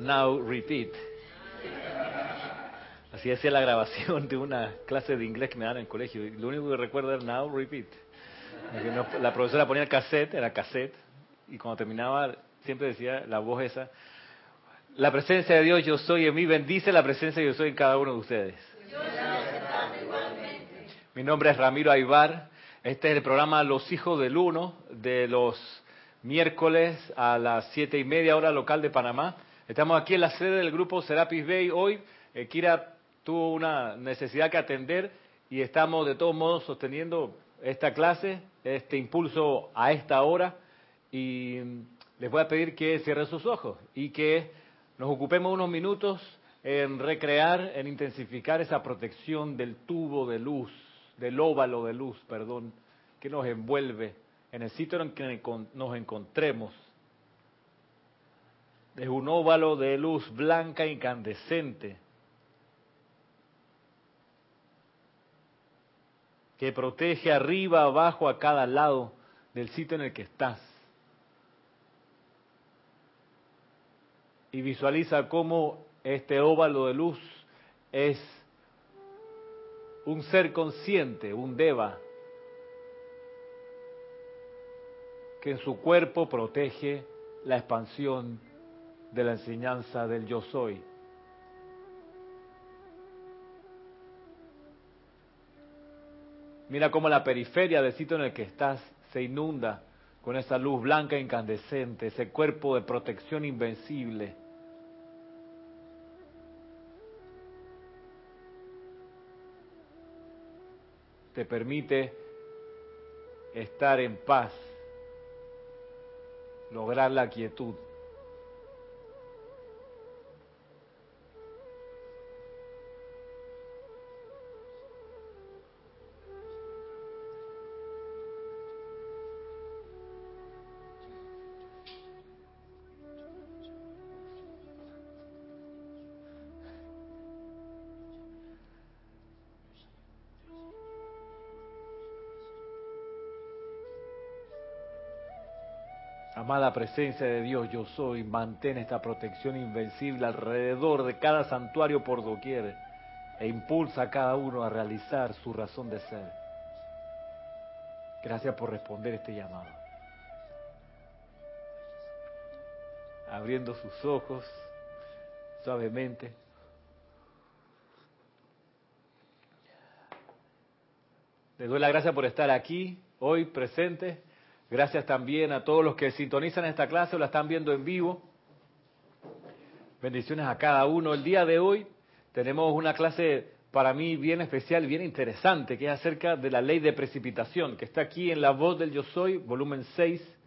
now repeat. Así decía la grabación de una clase de inglés que me daban en el colegio. Y lo único que recuerdo era now repeat. La profesora ponía el cassette, era cassette, y cuando terminaba siempre decía la voz esa, la presencia de Dios yo soy en mí, bendice la presencia de yo soy en cada uno de ustedes. Mi nombre es Ramiro Aybar, este es el programa Los Hijos del Uno, de los miércoles a las siete y media hora local de Panamá. Estamos aquí en la sede del grupo Serapis Bay. Hoy eh, Kira tuvo una necesidad que atender y estamos de todos modos sosteniendo esta clase, este impulso a esta hora y les voy a pedir que cierren sus ojos y que nos ocupemos unos minutos en recrear, en intensificar esa protección del tubo de luz, del óvalo de luz, perdón, que nos envuelve en el sitio en que nos encontremos. Es un óvalo de luz blanca incandescente que protege arriba, abajo, a cada lado del sitio en el que estás. Y visualiza cómo este óvalo de luz es un ser consciente, un deva, que en su cuerpo protege la expansión de la enseñanza del yo soy. Mira cómo la periferia del sitio en el que estás se inunda con esa luz blanca incandescente, ese cuerpo de protección invencible. Te permite estar en paz, lograr la quietud. Presencia de Dios, yo soy, mantén esta protección invencible alrededor de cada santuario por doquier e impulsa a cada uno a realizar su razón de ser. Gracias por responder este llamado. Abriendo sus ojos suavemente. Les doy la gracia por estar aquí, hoy presente Gracias también a todos los que sintonizan esta clase o la están viendo en vivo. Bendiciones a cada uno. El día de hoy tenemos una clase para mí bien especial, bien interesante, que es acerca de la ley de precipitación, que está aquí en La Voz del Yo Soy, volumen 6,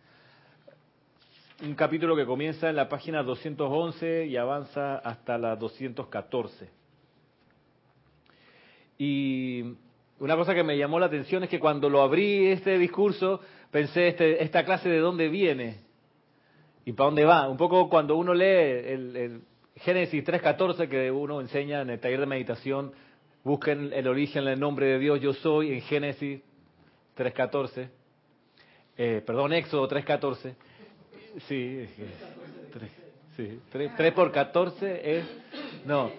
un capítulo que comienza en la página 211 y avanza hasta la 214. Y una cosa que me llamó la atención es que cuando lo abrí este discurso, pensé, este, esta clase de dónde viene y para dónde va. Un poco cuando uno lee el, Génesis 3.14 que uno enseña en el taller de meditación, busquen el origen, el nombre de Dios, yo soy, en Génesis 3.14, eh, perdón, Éxodo 3.14, sí, 3, sí 3, por 14 es, no,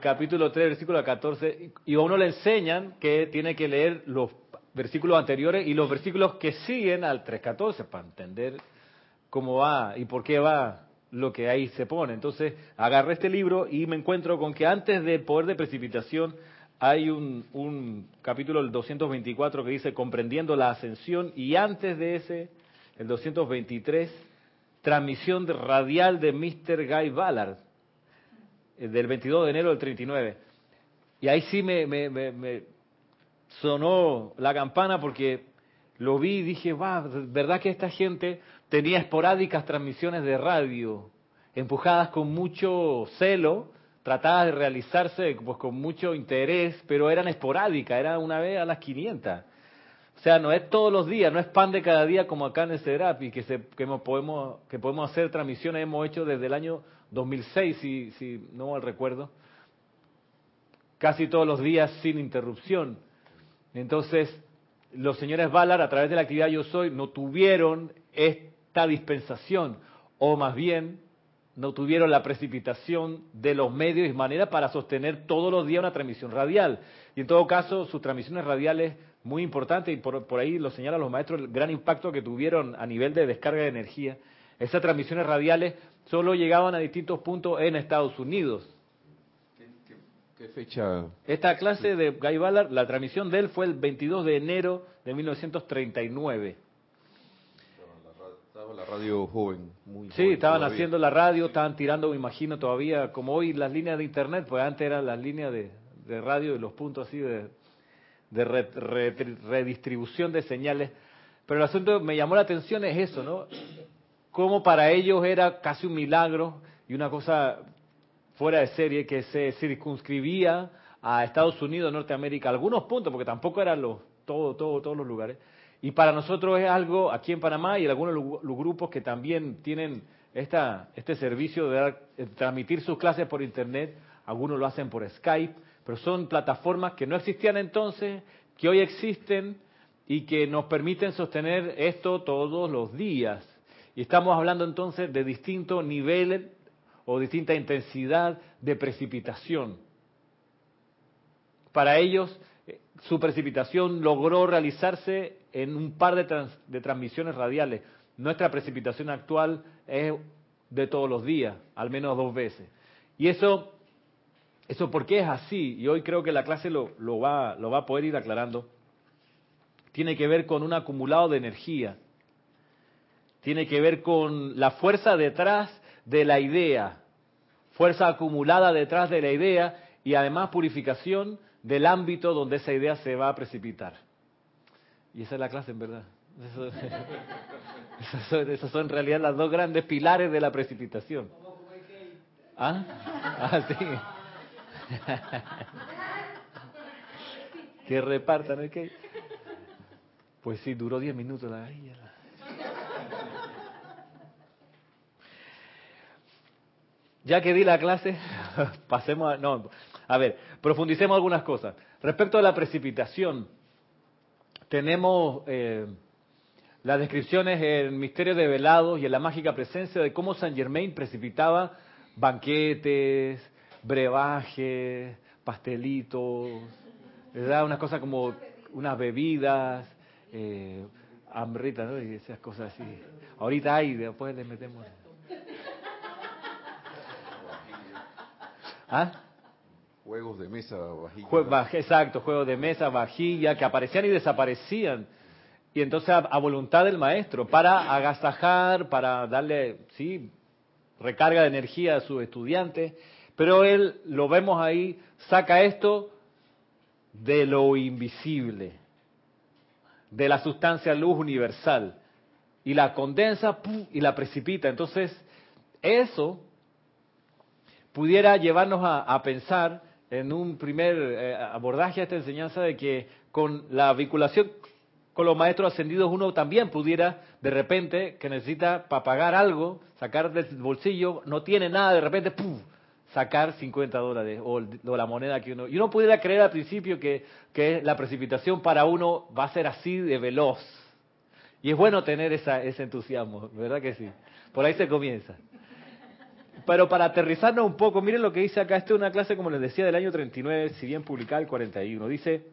capítulo 3, versículo 14, y a uno le enseñan que tiene que leer los versículos anteriores y los versículos que siguen al 3.14 para entender cómo va y por qué va lo que ahí se pone. Entonces, agarré este libro y me encuentro con que antes del poder de precipitación hay un, un capítulo, el 224, que dice comprendiendo la ascensión y antes de ese, el 223, transmisión radial de Mr. Guy Ballard, eh, del 22 de enero del 39. Y ahí sí me, me, me sonó la campana porque lo vi y dije, va, ¿verdad que esta gente tenía esporádicas transmisiones de radio, empujadas con mucho celo, tratadas de realizarse pues con mucho interés, pero eran esporádicas, era una vez a las 500. O sea, no es todos los días, no es pan de cada día como acá en el CEDRAPI, que, se, que, podemos, que podemos hacer transmisiones, hemos hecho desde el año 2006, si, si no mal recuerdo, casi todos los días sin interrupción. Entonces, los señores Ballard, a través de la actividad Yo Soy, no tuvieron esta dispensación, o más bien, no tuvieron la precipitación de los medios y maneras para sostener todos los días una transmisión radial. Y en todo caso, sus transmisiones radiales muy importantes, y por, por ahí lo señalan los maestros, el gran impacto que tuvieron a nivel de descarga de energía. Esas transmisiones radiales solo llegaban a distintos puntos en Estados Unidos. ¿Qué, fecha? Esta clase de Guy Ballard, la transmisión de él fue el 22 de enero de 1939 la radio joven. Muy sí, estaban haciendo la radio, estaban tirando, me imagino, todavía, como hoy las líneas de internet, pues antes eran las líneas de, radio y los puntos así de, redistribución de señales. Pero el asunto que me llamó la atención es eso, ¿no? Cómo para ellos era casi un milagro y una cosa fuera de serie que se circunscribía a Estados Unidos, Norteamérica, algunos puntos, porque tampoco eran los todo, todo, todos los lugares y para nosotros es algo aquí en Panamá y en algunos los grupos que también tienen esta, este servicio de, de transmitir sus clases por Internet, algunos lo hacen por Skype, pero son plataformas que no existían entonces, que hoy existen y que nos permiten sostener esto todos los días. Y estamos hablando entonces de distintos niveles o distinta intensidad de precipitación. Para ellos, eh, su precipitación logró realizarse en un par de, transmisiones radiales. Nuestra precipitación actual es de todos los días, al menos dos veces. Y eso, eso ¿por qué es así? Y hoy creo que la clase lo, lo, va, lo va a poder ir aclarando. Tiene que ver con un acumulado de energía. Tiene que ver con la fuerza detrás de la idea. Fuerza acumulada detrás de la idea y además purificación del ámbito donde esa idea se va a precipitar. Y esa es la clase, en verdad. esas, son, en realidad las dos grandes pilares de la precipitación. ¿Ah? ah sí. que repartan el cake. Pues sí, duró 10 minutos la... Ya que di la clase, pasemos a... No, a ver, profundicemos algunas cosas. Respecto a la precipitación, tenemos eh, las descripciones en Misterio de Velados y en la mágica presencia de cómo San Germain precipitaba banquetes, brebajes, pastelitos, ¿verdad? Unas cosas como unas bebidas, eh, hambritas, ¿no? Y esas cosas así. Ahorita hay, después le metemos. ¿Ah? Juegos de mesa, vajilla. exacto, juegos de mesa, vajilla, que aparecían y desaparecían. Y entonces a, voluntad del maestro, para agasajar, para darle, sí, recarga de energía a sus estudiantes. Pero él, lo vemos ahí, saca esto de lo invisible, de la sustancia luz universal, y la condensa y la precipita. Entonces, eso pudiera llevarnos a pensar en un primer eh, abordaje a esta enseñanza de que con la vinculación con los maestros ascendidos uno también pudiera de repente que necesita para pagar algo, sacar del bolsillo, no tiene nada, de repente ¡pum! sacar 50 dólares o, la moneda que uno... Y uno pudiera creer al principio que, que la precipitación para uno va a ser así de veloz. Y es bueno tener esa, ese entusiasmo, ¿verdad que sí? Por ahí se comienza. Pero para aterrizarnos un poco, miren lo que dice acá. Esta es una clase, como les decía, del año 39, si bien publicada el 41. Dice,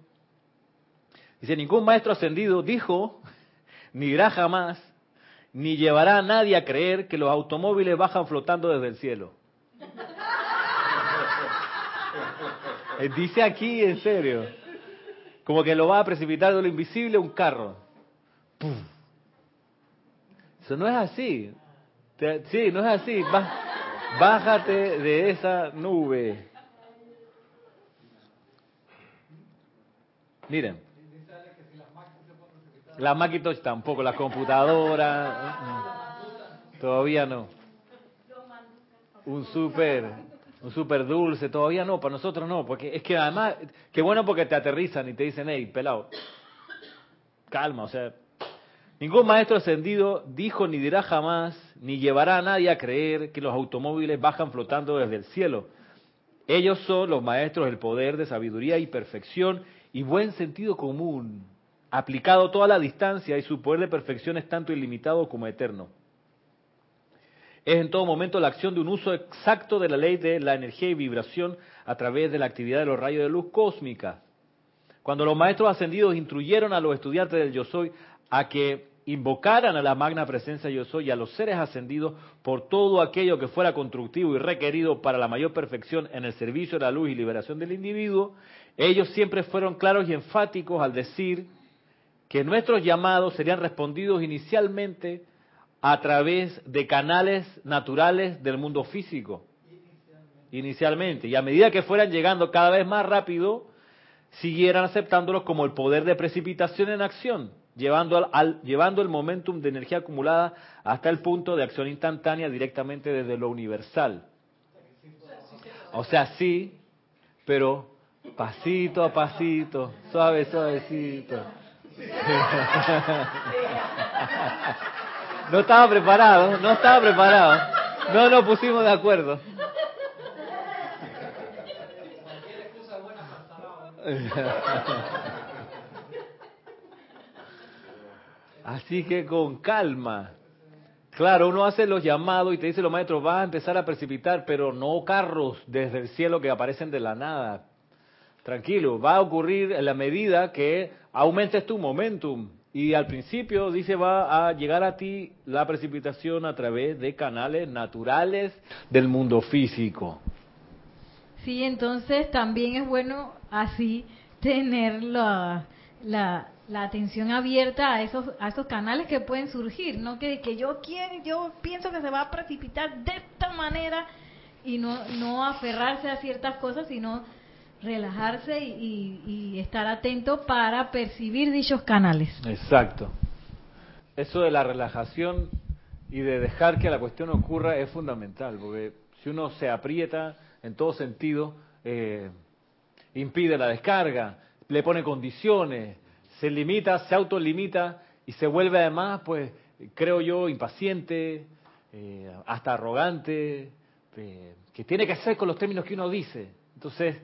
dice, ningún maestro ascendido dijo, ni dirá jamás, ni llevará a nadie a creer que los automóviles bajan flotando desde el cielo. Eh, dice aquí, en serio, como que lo va a precipitar de lo invisible un carro. Eso no es así. Sí, no es así. Va, Bájate de esa nube. Miren. Las Macintosh tampoco, las computadoras. Todavía no. Un super, un super dulce, todavía no, para nosotros no, porque es que además, qué bueno porque te aterrizan y te dicen, hey, pelado, calma, o sea, Ningún maestro ascendido dijo ni dirá jamás, ni llevará a nadie a creer que los automóviles bajan flotando desde el cielo. Ellos son los maestros del poder de sabiduría y perfección y buen sentido común, aplicado toda la distancia y su poder de perfección es tanto ilimitado como eterno. es en todo momento la acción de un uso exacto de la ley de la energía y vibración a través de la actividad de los rayos de luz cósmica. Cuando los maestros ascendidos instruyeron a los estudiantes del Yo Soy a que invocaran a la magna presencia Yo Soy y a los seres ascendidos por todo aquello que fuera constructivo y requerido para la mayor perfección en el servicio de la luz y liberación del individuo, ellos siempre fueron claros y enfáticos al decir que nuestros llamados serían respondidos inicialmente a través de canales naturales del mundo físico. Inicialmente. Y a medida que fueran llegando cada vez más rápido, siguieran aceptándolos como el poder de precipitación en acción, llevando, al, llevando el momentum de energía acumulada hasta el punto de acción instantánea directamente desde lo universal. O sea, sí, pero pasito a pasito, suave, suavecito. No estaba preparado, no estaba preparado. No nos pusimos de acuerdo. Así que con calma. Claro, uno hace los llamados y te dice los maestros, va a empezar a precipitar, pero no carros desde el cielo que aparecen de la nada. Tranquilo, va a ocurrir en la medida que aumentes tu momentum. Y al principio dice va a llegar a ti la precipitación a través de canales naturales del mundo físico. Sí, entonces también es bueno así tener la, la, atención abierta a esos, a esos canales que pueden surgir, no que, que yo quiero, yo pienso que se va a precipitar de esta manera y no, no aferrarse a ciertas cosas, sino relajarse y, estar atento para percibir dichos canales. Exacto. Eso de la relajación y de dejar que la cuestión ocurra es fundamental, porque si uno se aprieta en todo sentido, eh, impide la descarga, le pone condiciones, se limita, se autolimita y se vuelve además, pues, creo yo, impaciente, eh, hasta arrogante, eh, que tiene que ser con los términos que uno dice. Entonces,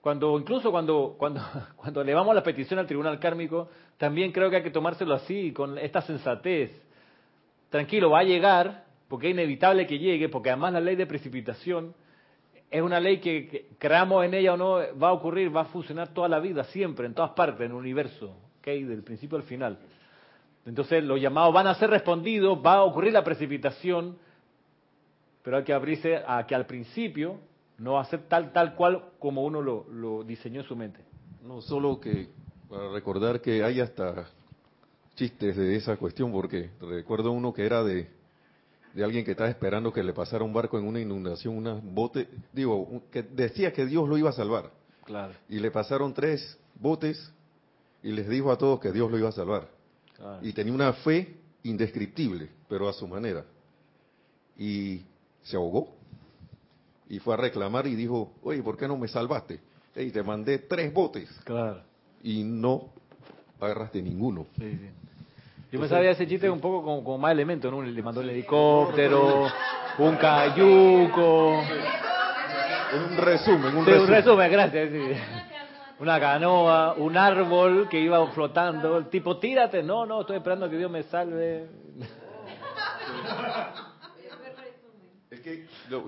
cuando incluso cuando cuando cuando elevamos la petición al tribunal kármico, también creo que hay que tomárselo así, con esta sensatez. Tranquilo, va a llegar, porque es inevitable que llegue, porque además la ley de precipitación es una ley que, creamos en ella o no, va a ocurrir, va a funcionar toda la vida, siempre, en todas partes, en el universo. Del principio al final. Entonces los llamados van a ser respondidos, va a ocurrir la precipitación, pero hay que abrirse a que al principio no va a ser tal, tal cual como uno lo, diseñó en su mente. No, solo que para recordar que hay hasta chistes de esa cuestión, porque recuerdo uno que era de, de alguien que estaba esperando que le pasara un barco en una inundación, una bote, digo, que decía que Dios lo iba a salvar. Claro. Y le pasaron tres botes y les dijo a todos que Dios lo iba a salvar. Y tenía una fe indescriptible, pero a su manera. Y se ahogó y fue a reclamar y dijo, oye, ¿por qué no me salvaste? Y te mandé tres botes. Claro. Y no agarraste ninguno. Sí, sí. Yo me sabía ese chiste un poco con, con más elementos, ¿no? Le mandó el helicóptero, un cayuco. Un resumen, un sí, resumen. Un resumen, gracias. Una canoa, un árbol que iba flotando. El tipo, tírate. No, no, estoy esperando a que Dios me salve.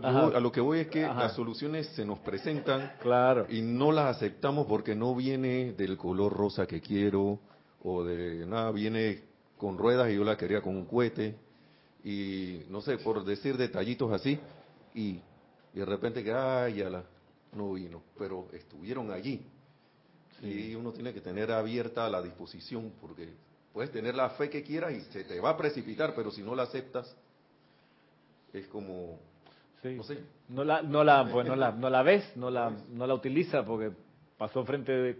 a lo que voy es que las soluciones se nos presentan claro. y no las aceptamos porque no viene del color rosa que quiero o de nada, viene con ruedas y yo la quería con un cohete y no sé, por decir detallitos así y, de repente que, ay, ya la, no vino, pero estuvieron allí. Y uno tiene que tener abierta la disposición porque puedes tener la fe que quieras y se te va a precipitar, pero si no la aceptas, es como no la, no la, pues no la, no la ves, no la, no la utiliza porque pasó frente de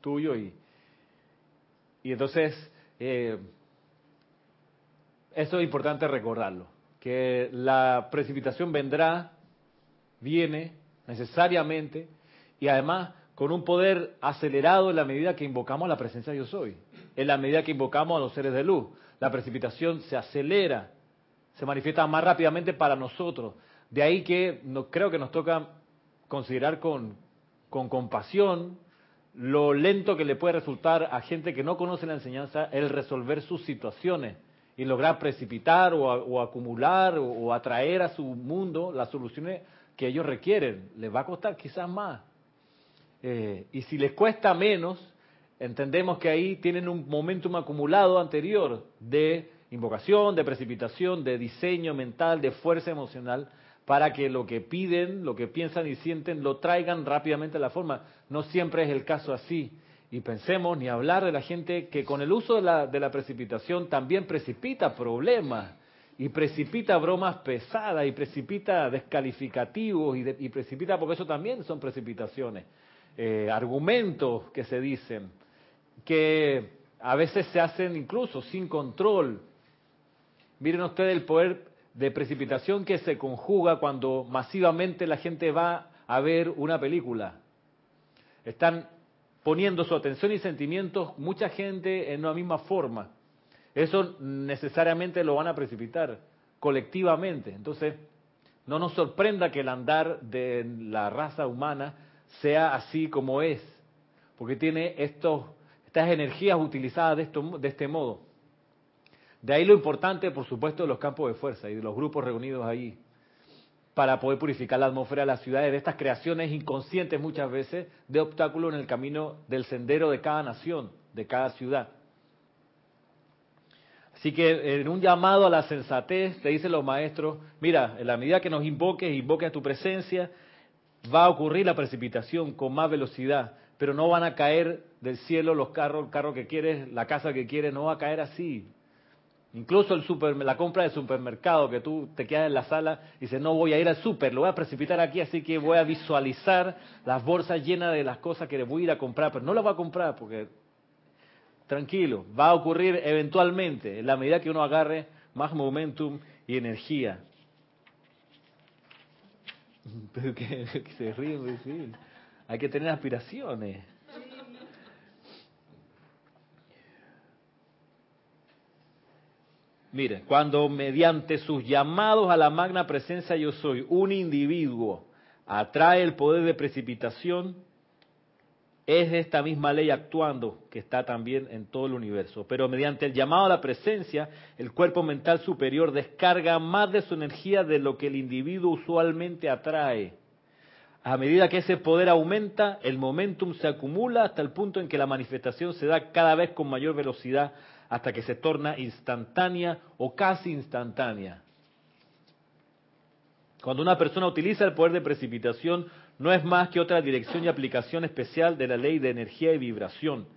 tuyo y, y entonces eh, eso es importante recordarlo, que la precipitación vendrá, viene necesariamente y además con un poder acelerado en la medida que invocamos la presencia de Yo Soy, en la medida que invocamos a los seres de luz. La precipitación se acelera se manifiesta más rápidamente para nosotros. De ahí que creo que nos toca considerar con, con compasión lo lento que le puede resultar a gente que no conoce la enseñanza el resolver sus situaciones y lograr precipitar o, acumular o, atraer a su mundo las soluciones que ellos requieren. Les va a costar quizás más. Eh, y si les cuesta menos, entendemos que ahí tienen un momentum acumulado anterior de invocación, de precipitación, de diseño mental, de fuerza emocional, para que lo que piden, lo que piensan y sienten, lo traigan rápidamente a la forma. No siempre es el caso así. Y pensemos, ni hablar de la gente que con el uso de la, de la precipitación también precipita problemas, y precipita bromas pesadas, y precipita descalificativos, y, y precipita, porque eso también son precipitaciones, eh, argumentos que se dicen, que a veces se hacen incluso sin control. Miren ustedes el poder de precipitación que se conjuga cuando masivamente la gente va a ver una película. Están poniendo su atención y sentimientos mucha gente en una misma forma. Eso necesariamente lo van a precipitar colectivamente. Entonces, no nos sorprenda que el andar de la raza humana sea así como es, porque tiene estos, estas energías utilizadas de, de este modo. De ahí lo importante, por supuesto, de los campos de fuerza y de los grupos reunidos ahí para poder purificar la atmósfera de las ciudades, de estas creaciones inconscientes muchas veces de obstáculos en el camino del sendero de cada nación, de cada ciudad. Así que en un llamado a la sensatez, te dicen los maestros, mira, en la medida que nos invoques, invoques a tu presencia, va a ocurrir la precipitación con más velocidad, pero no van a caer del cielo los carros, el carro que quieres, la casa que quieres, no va a caer así. Incluso el super, la compra de supermercado, que tú te quedas en la sala y dices, no voy a ir al super, lo voy a precipitar aquí, así que voy a visualizar las bolsas llenas de las cosas que voy a ir a comprar, pero no las voy a comprar porque, tranquilo, va a ocurrir eventualmente, en la medida que uno agarre más momentum y energía. Pero que, se ríe, sí. hay que tener aspiraciones. Mire, cuando mediante sus llamados a la magna presencia yo soy, un individuo atrae el poder de precipitación, es esta misma ley actuando que está también en todo el universo. Pero mediante el llamado a la presencia, el cuerpo mental superior descarga más de su energía de lo que el individuo usualmente atrae. A medida que ese poder aumenta, el momentum se acumula hasta el punto en que la manifestación se da cada vez con mayor velocidad hasta que se torna instantánea o casi instantánea. Cuando una persona utiliza el poder de precipitación, no es más que otra dirección y aplicación especial de la ley de energía y vibración.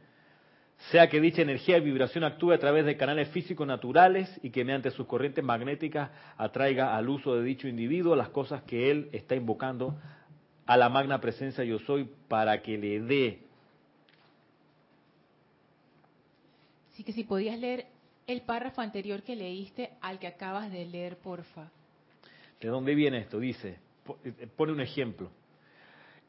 Sea que dicha energía y vibración actúe a través de canales físicos naturales y que mediante sus corrientes magnéticas atraiga al uso de dicho individuo las cosas que él está invocando a la magna presencia yo soy para que le dé Así que si podías leer el párrafo anterior que leíste al que acabas de leer, porfa. ¿De dónde viene esto? Dice, eh, pone un ejemplo.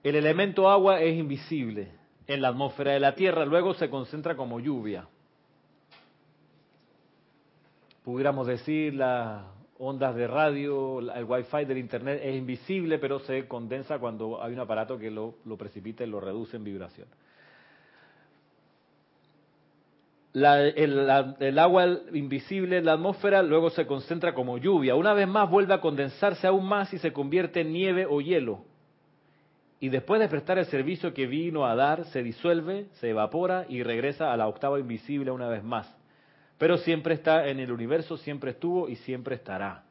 El elemento agua es invisible en la atmósfera de la Tierra, luego se concentra como lluvia. Pudiéramos decir, las ondas de radio, el wifi del internet es invisible, pero se condensa cuando hay un aparato que lo, precipita y lo reduce en vibración. el, agua invisible en la atmósfera luego se concentra como lluvia. Una vez más vuelve a condensarse aún más y se convierte en nieve o hielo. Y después de prestar el servicio que vino a dar, se disuelve, se evapora y regresa a la octava invisible una vez más. Pero siempre está en el universo, siempre estuvo y siempre estará.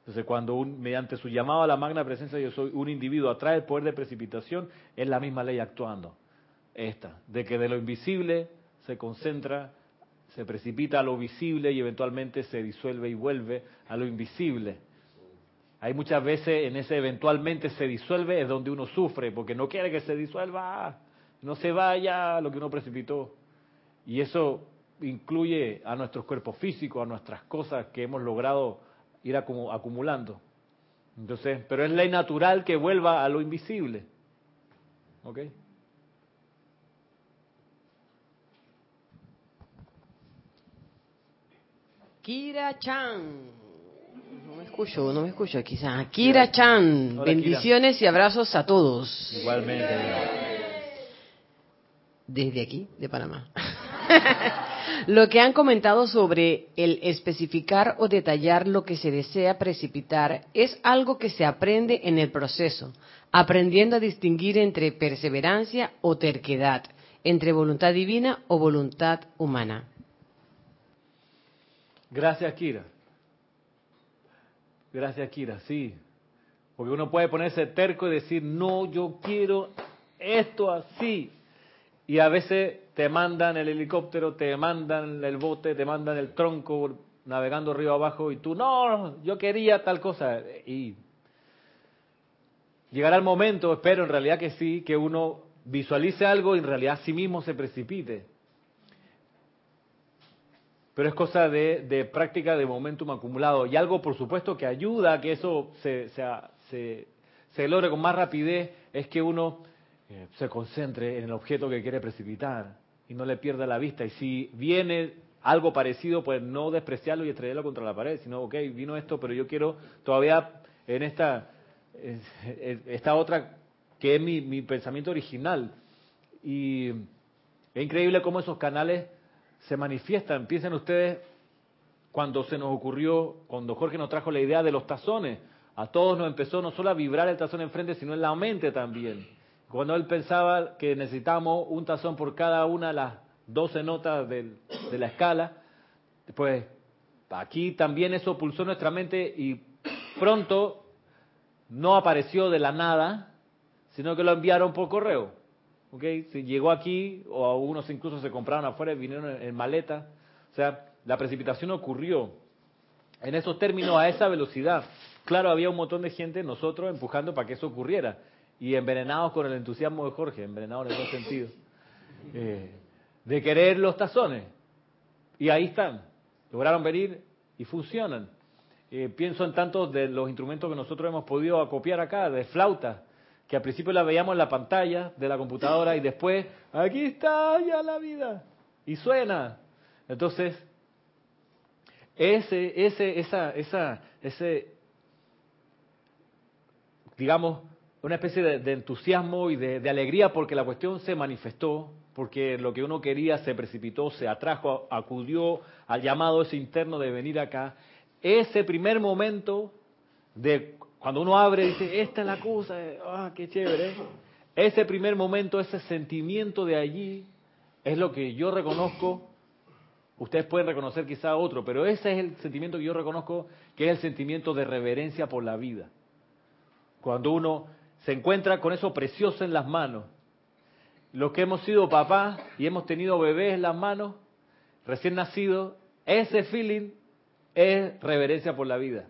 Entonces, cuando un, mediante su llamado a la magna presencia yo soy un individuo atrae el poder de precipitación, es la misma ley actuando. Esta, de que de lo invisible se concentra, se precipita a lo visible y eventualmente se disuelve y vuelve a lo invisible. Hay muchas veces en ese eventualmente se disuelve es donde uno sufre, porque no quiere que se disuelva, no se vaya lo que uno precipitó. Y eso incluye a nuestros cuerpos físicos, a nuestras cosas que hemos logrado ir acumulando. Entonces, pero es ley natural que vuelva a lo invisible. ¿Ok? Kira Chan. No me escucho, no me escucho quizá. Kira Chan. Bendiciones y abrazos a todos. Igualmente. Desde aquí, de Panamá. Lo que han comentado sobre el especificar o detallar lo que se desea precipitar es algo que se aprende en el proceso, aprendiendo a distinguir entre perseverancia o terquedad, entre voluntad divina o voluntad humana. Gracias, Kira. Gracias, Kira, sí. Porque uno puede ponerse terco y decir, no, yo quiero esto así. Y a veces te mandan el helicóptero, te mandan el bote, te mandan el tronco navegando río abajo y tú, no, yo quería tal cosa. Y llegará el momento, espero en realidad que sí, que uno visualice algo y en realidad sí mismo se precipite. Pero es cosa de, práctica de momentum acumulado. Y algo, por supuesto, que ayuda a que eso se, se, se logre con más rapidez es que uno eh, se concentre en el objeto que quiere precipitar y no le pierda la vista. Y si viene algo parecido, pues no despreciarlo y estrellarlo contra la pared, sino, ok, vino esto, pero yo quiero todavía en esta, esta otra que es mi, mi pensamiento original. Y es increíble cómo esos canales se manifiestan. Piensen ustedes cuando se nos ocurrió, cuando Jorge nos trajo la idea de los tazones. A todos nos empezó no solo a vibrar el tazón enfrente, sino en la mente también. Cuando él pensaba que necesitamos un tazón por cada una de las 12 notas de, la escala, pues aquí también eso pulsó nuestra mente y pronto no apareció de la nada, sino que lo enviaron por correo. ¿Okay? Si llegó aquí, o algunos incluso se compraron afuera y vinieron en, maleta. O sea, la precipitación ocurrió en esos términos a esa velocidad. Claro, había un montón de gente, nosotros, empujando para que eso ocurriera y envenenados con el entusiasmo de Jorge, envenenados en el sentido, eh, de querer los tazones. Y ahí están, lograron venir y funcionan. Eh, pienso en tantos de los instrumentos que nosotros hemos podido acopiar acá, de flauta, que al principio la veíamos en la pantalla de la computadora y después, aquí está ya la vida, y suena. Entonces, ese, ese, esa, esa, ese, digamos, una especie de, entusiasmo y de, alegría porque la cuestión se manifestó, porque lo que uno quería se precipitó, se atrajo, acudió al llamado ese interno de venir acá. Ese primer momento de cuando uno abre y dice, esta es la cosa, ah, qué chévere. Ese primer momento, ese sentimiento de allí, es lo que yo reconozco. Ustedes pueden reconocer quizá otro, pero ese es el sentimiento que yo reconozco, que es el sentimiento de reverencia por la vida. Cuando uno se encuentra con eso precioso en las manos. Los que hemos sido papás y hemos tenido bebés en las manos, recién nacidos, ese feeling es reverencia por la vida.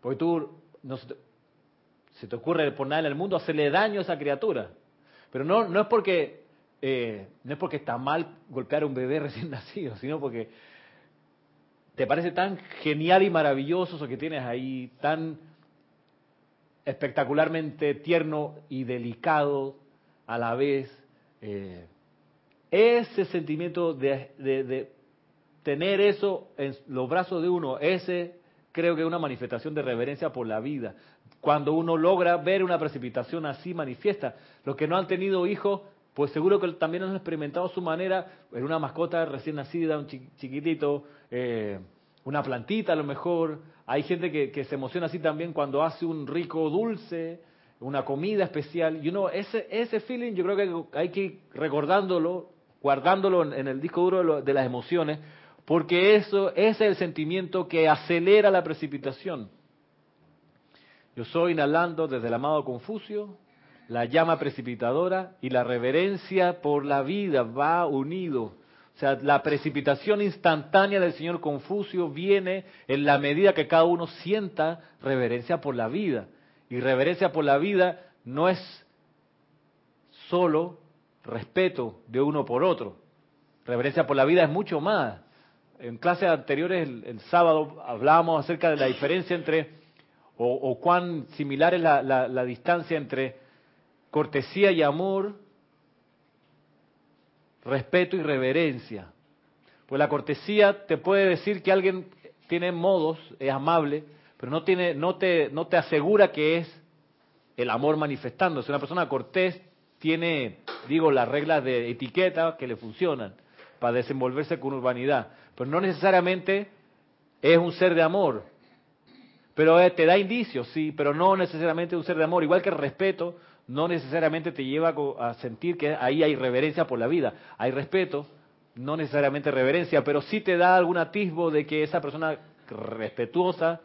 Porque tú, no se te, ocurre por nada en el mundo hacerle daño a esa criatura. Pero no, no es porque eh, no es porque está mal golpear a un bebé recién nacido, sino porque te parece tan genial y maravilloso eso que tienes ahí, tan espectacularmente tierno y delicado a la vez. Eh, ese sentimiento de, tener eso en los brazos de uno, ese creo que es una manifestación de reverencia por la vida. Cuando uno logra ver una precipitación así manifiesta, los que no han tenido hijos, pues seguro que también han experimentado su manera en una mascota recién nacida, un chiquitito, eh, una plantita a lo mejor. Hay gente que, se emociona así también cuando hace un rico dulce, una comida especial. Y uno, ese, ese feeling yo creo que hay que ir recordándolo, guardándolo en, el disco duro de, las emociones, porque eso ese es el sentimiento que acelera la precipitación. Yo soy inhalando desde el amado Confucio, la llama precipitadora y la reverencia por la vida va unido o sea, la precipitación instantánea del señor Confucio viene en la medida que cada uno sienta reverencia por la vida. Y reverencia por la vida no es solo respeto de uno por otro. Reverencia por la vida es mucho más. En clases anteriores, el, sábado, hablábamos acerca de la diferencia entre, o, cuán similar es la distancia entre cortesía y amor respeto y reverencia. Pues la cortesía te puede decir que alguien tiene modos, es amable, pero no, tiene, no, te, no te asegura que es el amor manifestándose. Una persona cortés tiene, digo, las reglas de etiqueta que le funcionan, para desenvolverse con urbanidad. Pero no necesariamente es un ser de amor. Pero eh, te da indicios, sí, pero no necesariamente un ser de amor. Igual que el respeto no necesariamente te lleva a sentir que ahí hay reverencia por la vida. Hay respeto, no necesariamente reverencia, pero sí te da algún atisbo de que esa persona respetuosa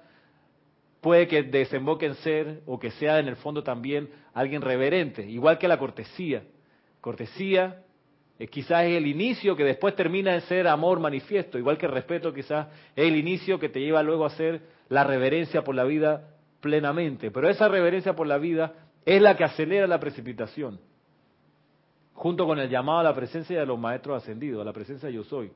puede que desemboque en ser o que sea en el fondo también alguien reverente, igual que la cortesía. Cortesía eh, quizás es el inicio que después termina en ser amor manifiesto, igual que el respeto quizás es el inicio que te lleva luego a ser la reverencia por la vida plenamente. Pero esa reverencia por la vida es la que acelera la precipitación, junto con el llamado a la presencia de los maestros ascendidos, a la presencia de yo soy.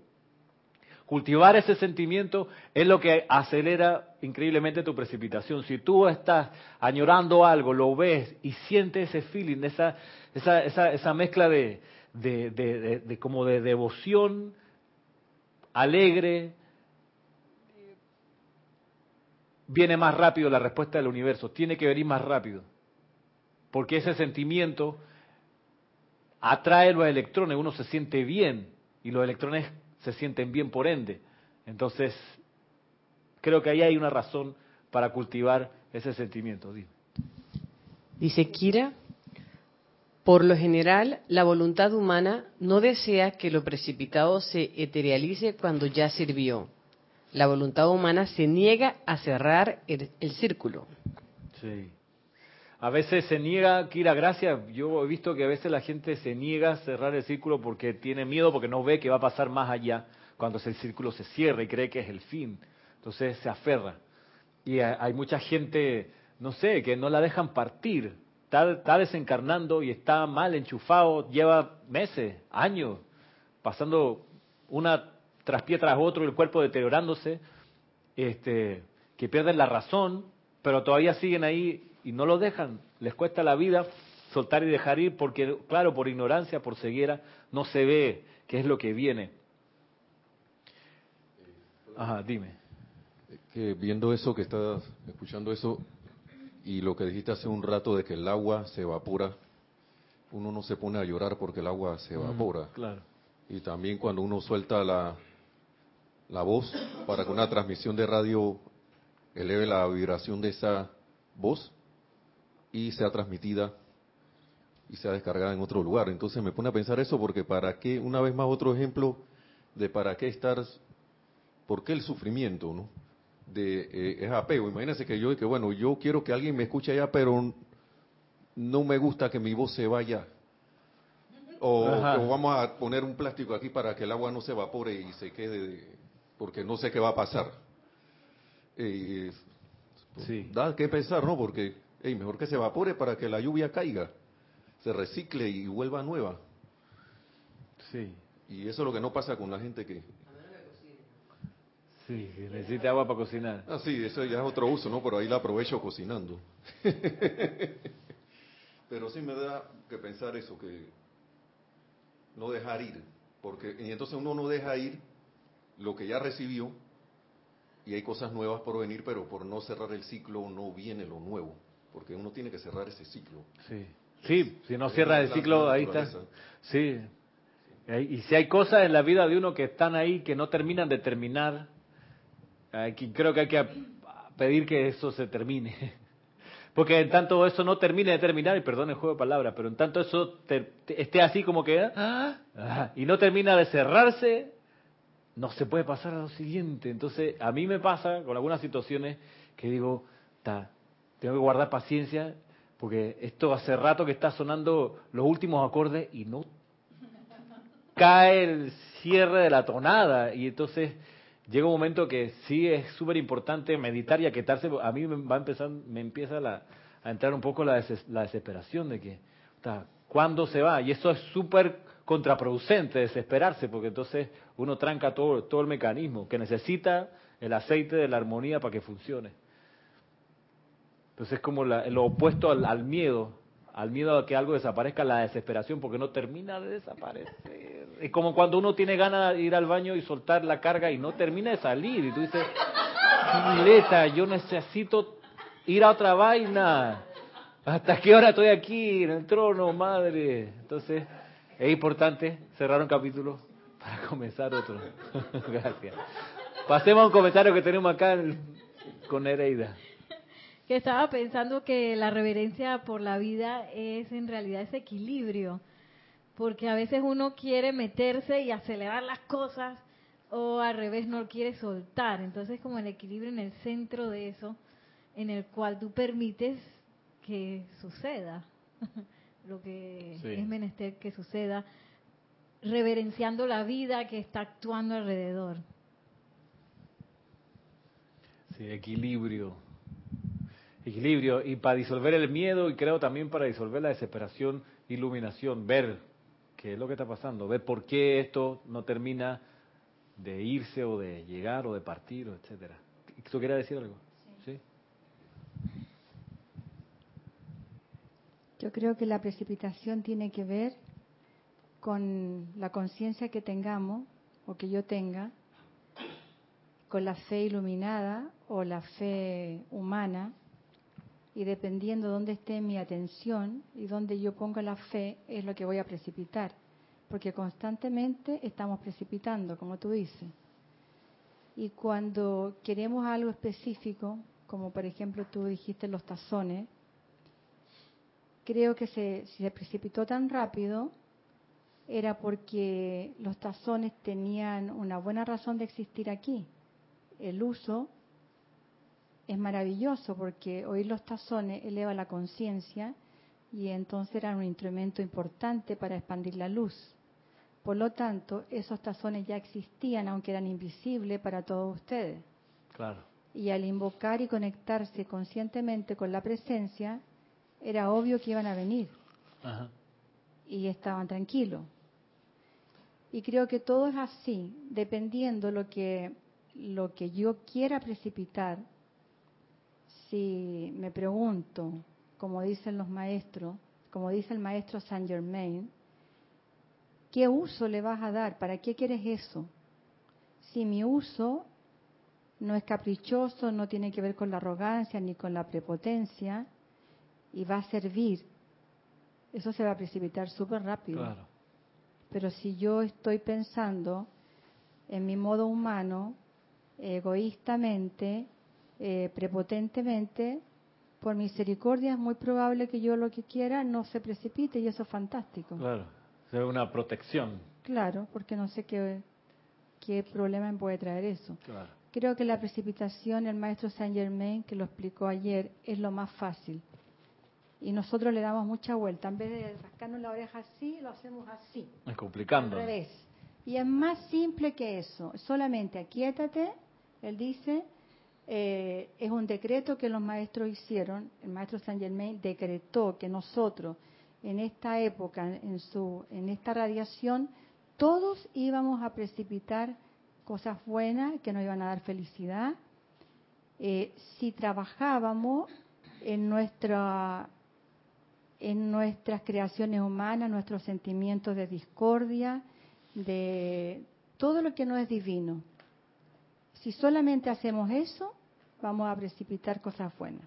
Cultivar ese sentimiento es lo que acelera increíblemente tu precipitación. Si tú estás añorando algo, lo ves y sientes ese feeling, esa, mezcla de, de, de, de, como de devoción alegre, viene más rápido la respuesta del universo, tiene que venir más rápido, porque ese sentimiento atrae los electrones, uno se siente bien y los electrones se sienten bien por ende. Entonces, creo que ahí hay una razón para cultivar ese sentimiento. Dice Kira, por lo general, la voluntad humana no desea que lo precipitado se eterialice cuando ya sirvió. La voluntad humana se niega a cerrar el, el círculo. Sí. A veces se niega, Kira, gracias. Yo he visto que a veces la gente se niega a cerrar el círculo porque tiene miedo, porque no ve que va a pasar más allá cuando el círculo se cierra y cree que es el fin. Entonces se aferra. Y hay mucha gente, no sé, que no la dejan partir. Está, desencarnando y está mal enchufado, lleva meses, años, pasando una traspié tras otro, el cuerpo deteriorándose, este, que pierden la razón, pero todavía siguen ahí y no lo dejan. Les cuesta la vida soltar y dejar ir porque, claro, por ignorancia, por ceguera, no se ve qué es lo que viene. Ajá, dime. Que viendo eso, que estás escuchando eso, y lo que dijiste hace un rato de que el agua se evapora, uno no se pone a llorar porque el agua se evapora. claro. Y también cuando uno suelta la, la voz para que una transmisión de radio eleve la vibración de esa voz, y sea transmitida y sea descargada en otro lugar. Entonces me pone a pensar eso porque para qué, una vez más otro ejemplo de para qué estar, por qué el sufrimiento, ¿no? De, eh, es apego. Imagínense que yo, que bueno, yo quiero que alguien me escuche allá, pero no me gusta que mi voz se vaya. O, o, vamos a poner un plástico aquí para que el agua no se evapore y se quede, porque no sé qué va a pasar. Eh, sí. Da que pensar, ¿no? Porque Ey, mejor que se evapore para que la lluvia caiga, se recicle y vuelva nueva. Sí. Y eso es lo que no pasa con la gente que... Sí, necesita agua para cocinar. Ah, sí, eso ya es otro uso, ¿no? Pero ahí la aprovecho cocinando. Pero sí me da que pensar eso, que no dejar ir. Porque, y entonces uno no deja ir lo que ya recibió y hay cosas nuevas por venir, pero por no cerrar el ciclo no viene lo nuevo porque uno tiene que cerrar ese ciclo. Sí, sí si no cierra el ciclo, ahí está. Sí. Y si hay cosas en la vida de uno que están ahí que no terminan de terminar, creo que hay que pedir que eso se termine. Porque en tanto eso no termine de terminar, y perdón el juego de palabras, pero en tanto eso esté así como que, ah, ah, y no termina de cerrarse, no se puede pasar a lo siguiente. Entonces, a mí me pasa con algunas situaciones que digo, está, tengo que guardar paciencia porque esto hace rato que está sonando los últimos acordes y no cae el cierre de la tonada y entonces llega un momento que sí es súper importante meditar y aquietarse. A mí me va a me empieza a entrar un poco la, la desesperación de que, ¿cuándo se va? Y eso es súper contraproducente, desesperarse, porque entonces uno tranca todo, todo el mecanismo que necesita el aceite de la armonía para que funcione. Entonces es como lo opuesto al, miedo, al miedo a que algo desaparezca, la desesperación, porque no termina de desaparecer. Es como cuando uno tiene ganas de ir al baño y soltar la carga y no termina de salir. Y tú dices, Mileta, yo necesito ir a otra vaina. ¿Hasta qué hora estoy aquí en el trono, madre? Entonces, es importante cerrar un capítulo para comenzar otro. Gracias. Pasemos a un comentario que tenemos acá con Nereida. Que estaba pensando que la reverencia por la vida es en realidad ese equilibrio, porque a veces uno quiere meterse y acelerar las cosas o al revés no quiere soltar. Entonces como el equilibrio en el centro de eso, en el cual tú permites que suceda lo que es menester que suceda, reverenciando la vida que está actuando alrededor. Sí, equilibrio. Equilibrio. Y para disolver el miedo y creo también para disolver la desesperación, iluminación, ver qué es lo que está pasando, ver por qué esto no termina de irse o de llegar o de partir, o etcétera. ¿Tú quieres decir algo? ¿Sí? Yo creo que la precipitación tiene que ver con la conciencia que tengamos o que yo tenga, con la fe iluminada o la fe humana, y dependiendo de dónde esté mi atención y dónde yo ponga la fe, es lo que voy a precipitar porque constantemente estamos precipitando, como tú dices. Y cuando queremos algo específico, como por ejemplo tú dijiste los tazones, creo que se, si se precipitó tan rápido era porque los tazones tenían una buena razón de existir aquí. El uso es maravilloso porque oír los tazones eleva la conciencia y entonces era un instrumento importante para expandir la luz. Por lo tanto, esos tazones ya existían, aunque eran invisibles para todos ustedes. Claro. Y al invocar y conectarse conscientemente con la presencia, era obvio que iban a venir. Ajá. Y estaban tranquilos. Y creo que todo es así, dependiendo lo que lo que yo quiera precipitar. Si me pregunto, como dicen los maestros, como dice el maestro Saint Germain, ¿Qué uso le vas a dar? ¿Para qué quieres eso? Si mi uso no es caprichoso, no tiene que ver con la arrogancia ni con la prepotencia, y va a servir, eso se va a precipitar súper rápido. Claro. Pero si yo estoy pensando en mi modo humano, egoístamente, eh, prepotentemente, por misericordia es muy probable que yo lo que quiera no se precipite y eso es fantástico. Claro una protección. Claro, porque no sé qué, qué problema me puede traer eso. Creo que la precipitación, el maestro Saint Germain, que lo explicó ayer, es lo más fácil. Y nosotros le damos mucha vuelta. En vez de rascarnos la oreja así, lo hacemos así. Es complicando. Al revés. Y es más simple que eso. Solamente aquíétate, él dice, eh, es un decreto que los maestros hicieron. El maestro Saint Germain decretó que nosotros en esta época, en, su, en esta radiación, todos íbamos a precipitar cosas buenas que nos iban a dar felicidad. Eh, si trabajábamos en, nuestra, en nuestras creaciones humanas, nuestros sentimientos de discordia, de todo lo que no es divino. Si solamente hacemos eso, vamos a precipitar cosas buenas.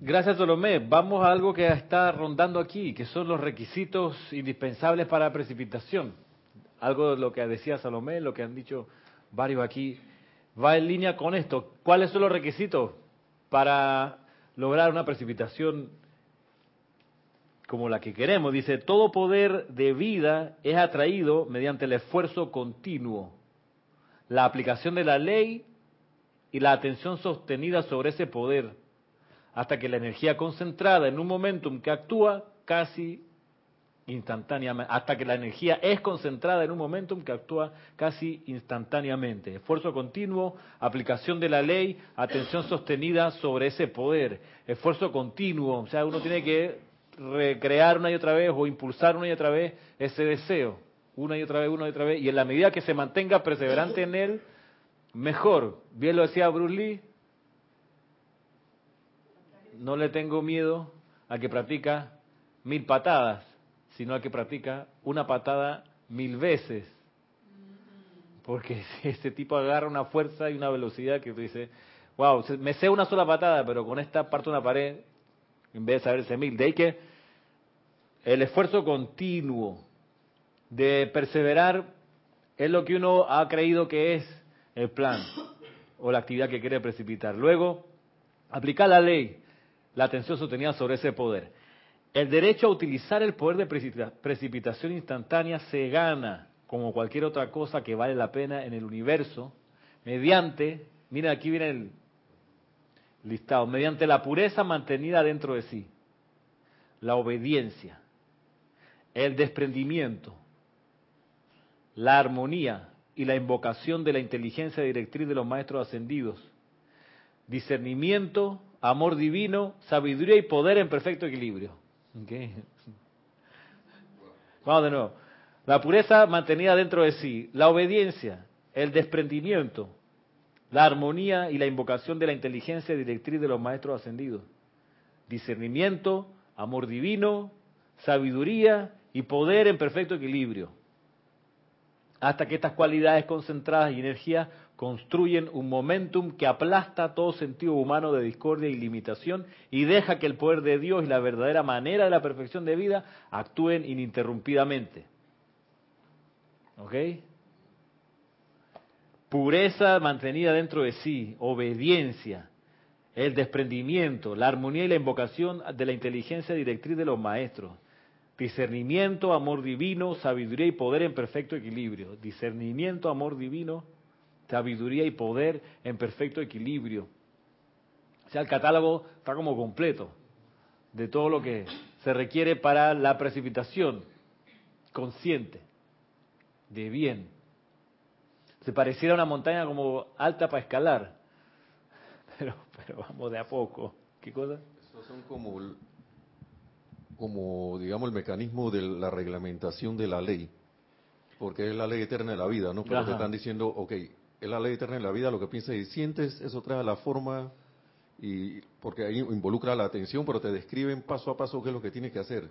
Gracias, Solomé. Vamos a algo que está rondando aquí, que son los requisitos indispensables para precipitación. Algo de lo que decía Salomé, lo que han dicho varios aquí, va en línea con esto. ¿Cuáles son los requisitos para lograr una precipitación como la que queremos? Dice, todo poder de vida es atraído mediante el esfuerzo continuo, la aplicación de la ley y la atención sostenida sobre ese poder hasta que la energía concentrada en un momentum que actúa casi instantáneamente, hasta que la energía es concentrada en un momentum que actúa casi instantáneamente. Esfuerzo continuo, aplicación de la ley, atención sostenida sobre ese poder. Esfuerzo continuo, o sea, uno tiene que recrear una y otra vez o impulsar una y otra vez ese deseo, una y otra vez, una y otra vez, y en la medida que se mantenga perseverante en él, mejor. Bien lo decía Bruce Lee, no le tengo miedo a que practica mil patadas, sino a que practica una patada mil veces. Porque ese tipo agarra una fuerza y una velocidad que tú dices, wow, me sé una sola patada, pero con esta parto una pared en vez de saberse mil. De ahí que el esfuerzo continuo de perseverar es lo que uno ha creído que es el plan o la actividad que quiere precipitar. Luego, aplicar la ley, la atención sostenida sobre ese poder. El derecho a utilizar el poder de precipitación instantánea se gana, como cualquier otra cosa que vale la pena en el universo, mediante, mira aquí viene el listado, mediante la pureza mantenida dentro de sí, la obediencia, el desprendimiento, la armonía y la invocación de la inteligencia directriz de los maestros ascendidos, discernimiento, amor divino, sabiduría y poder en perfecto equilibrio. Vamos de nuevo. La pureza mantenida dentro de sí, la obediencia, el desprendimiento, la armonía y la invocación de la inteligencia directriz de los maestros ascendidos, discernimiento, amor divino, sabiduría y poder en perfecto equilibrio hasta que estas cualidades concentradas y energía construyen un momentum que aplasta todo sentido humano de discordia y limitación y deja que el poder de Dios y la verdadera manera de la perfección de vida actúen ininterrumpidamente. ¿Ok? Pureza mantenida dentro de sí, obediencia, el desprendimiento, la armonía y la invocación de la inteligencia directriz de los maestros Discernimiento, amor divino, sabiduría y poder en perfecto equilibrio. Discernimiento, amor divino, sabiduría y poder en perfecto equilibrio. O sea, el catálogo está como completo de todo lo que se requiere para la precipitación consciente, de bien. Se pareciera una montaña como alta para escalar, pero, pero vamos de a poco. ¿Qué cosa? Son como como, digamos, el mecanismo de la reglamentación de la ley, porque es la ley eterna de la vida, ¿no? Pero te están diciendo, ok, es la ley eterna de la vida, lo que piensas y sientes, eso trae la forma, y porque ahí involucra la atención, pero te describen paso a paso qué es lo que tienes que hacer.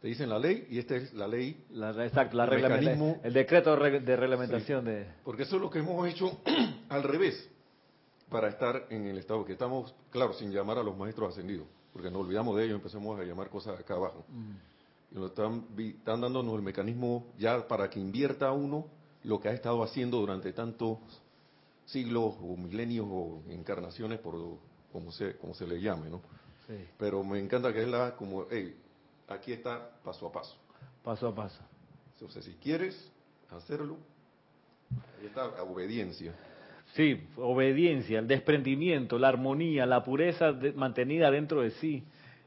Te dicen la ley y esta es la ley. La, exacto, la el, mecanismo, el decreto de reglamentación de... Porque eso es lo que hemos hecho al revés para estar en el estado que estamos, claro, sin llamar a los maestros ascendidos porque nos olvidamos de ello, empecemos a llamar cosas acá abajo. Mm. Y nos están, están dándonos el mecanismo ya para que invierta uno lo que ha estado haciendo durante tantos siglos o milenios o encarnaciones, por como se, como se le llame, ¿no? Sí. Pero me encanta que es la, como, hey, aquí está paso a paso. Paso a paso. Entonces, si quieres hacerlo, ahí está obediencia. Sí, obediencia, el desprendimiento, la armonía, la pureza mantenida dentro de sí,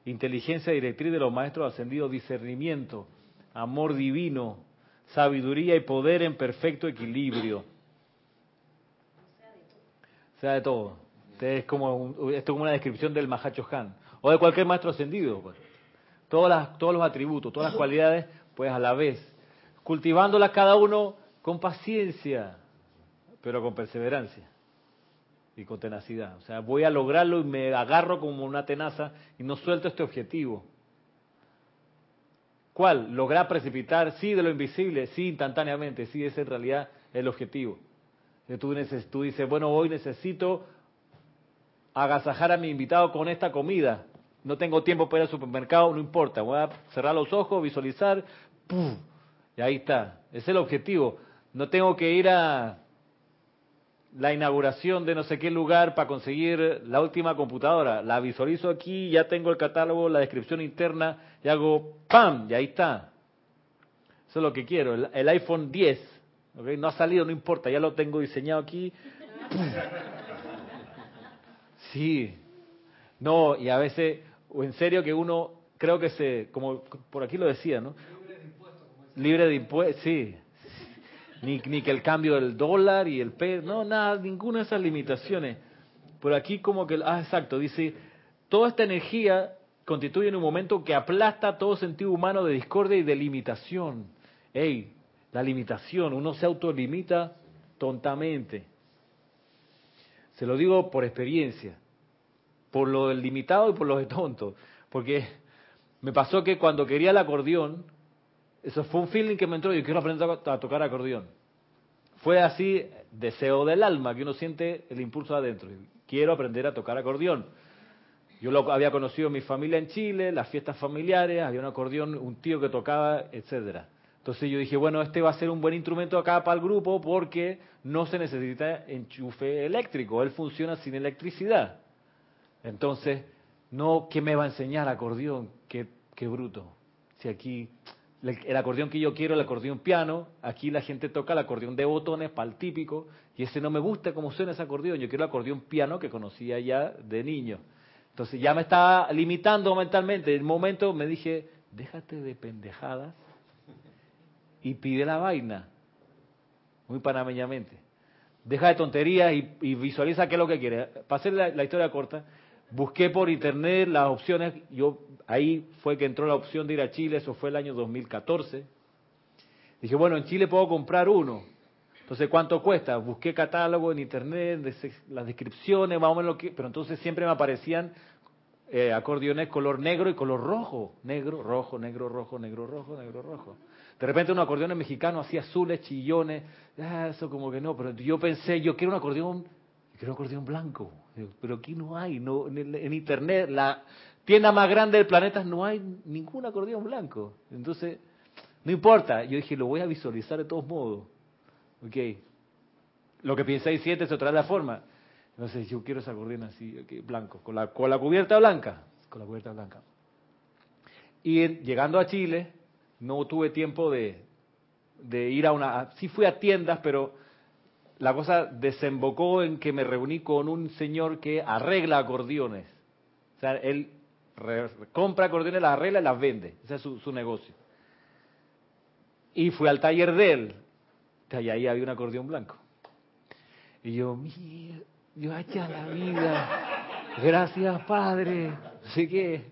inteligencia directriz de los maestros ascendidos, discernimiento, amor divino, sabiduría y poder en perfecto equilibrio. Sea de todo. Es como esto es como una descripción del Mahacho Han o de cualquier maestro ascendido. Pues. Todas las, todos los atributos, todas las cualidades, pues a la vez, cultivándolas cada uno con paciencia, pero con perseverancia y con tenacidad. O sea, voy a lograrlo y me agarro como una tenaza y no suelto este objetivo. ¿Cuál? Lograr precipitar, sí, de lo invisible, sí, instantáneamente, sí, ese es en realidad el objetivo. Tú, tú dices, bueno, hoy necesito agasajar a mi invitado con esta comida. No tengo tiempo para ir al supermercado, no importa. Voy a cerrar los ojos, visualizar, ¡pum! y ahí está. Es el objetivo. No tengo que ir a la inauguración de no sé qué lugar para conseguir la última computadora. La visualizo aquí, ya tengo el catálogo, la descripción interna, y hago ¡pam! Y ahí está. Eso es lo que quiero, el, iPhone 10. No ha salido, no importa, ya lo tengo diseñado aquí. Sí. No, y a veces, o en serio que uno, creo que se, como por aquí lo decía, ¿no? Libre de impuestos. Libre de impuestos, sí ni, ni que el cambio del dólar y el peso, no, nada, ninguna de esas limitaciones. Pero aquí como que, ah, exacto, dice, toda esta energía constituye en un momento que aplasta todo sentido humano de discordia y de limitación. Ey, la limitación, uno se autolimita tontamente. Se lo digo por experiencia, por lo del limitado y por lo de tonto, porque me pasó que cuando quería el acordeón, eso fue un feeling que me entró, yo quiero aprender a tocar acordeón. Fue así, deseo del alma, que uno siente el impulso adentro. Quiero aprender a tocar acordeón. Yo lo había conocido en mi familia en Chile, las fiestas familiares, había un acordeón, un tío que tocaba, etcétera. Entonces yo dije, bueno, este va a ser un buen instrumento acá para el grupo porque no se necesita enchufe eléctrico, él funciona sin electricidad. Entonces, no, ¿qué me va a enseñar acordeón? Qué, qué bruto. Si aquí el acordeón que yo quiero, el acordeón piano, aquí la gente toca el acordeón de botones para el típico, y ese no me gusta cómo suena ese acordeón, yo quiero el acordeón piano que conocía ya de niño. Entonces ya me estaba limitando mentalmente. En un momento me dije, déjate de pendejadas y pide la vaina, muy panameñamente. Deja de tonterías y, visualiza qué es lo que quieres. Para hacer la historia corta, busqué por internet las opciones, yo ahí fue que entró la opción de ir a Chile, eso fue el año 2014. Dije, bueno, en Chile puedo comprar uno. Entonces, ¿cuánto cuesta? Busqué catálogo en internet, las descripciones, más o menos lo que, pero entonces siempre me aparecían eh, acordeones color negro y color rojo, negro, rojo, negro, rojo, negro, rojo, negro, rojo. De repente un acordeón mexicano así azules, chillones, ah, eso como que no, pero yo pensé, yo quiero un acordeón, quiero acordeón blanco. Pero aquí no hay, no, en, internet, la tienda más grande del planeta, no hay ningún acordeón blanco. Entonces, no importa. Yo dije, lo voy a visualizar de todos modos. Ok. Lo que piensa y siete se trae la forma. Entonces, yo quiero ese acordeón así, blanco, con la, con la cubierta blanca. Con la cubierta blanca. Y llegando a Chile, no tuve tiempo de, de ir a una... Sí fui a tiendas, pero la cosa desembocó en que me reuní con un señor que arregla acordeones. O sea, él compra acordeones, las arregla y las vende. Ese es su, negocio. Y fui al taller de él. Y ahí había un acordeón blanco. Y yo, mira, yo hacha la vida. Gracias, Padre. Así que,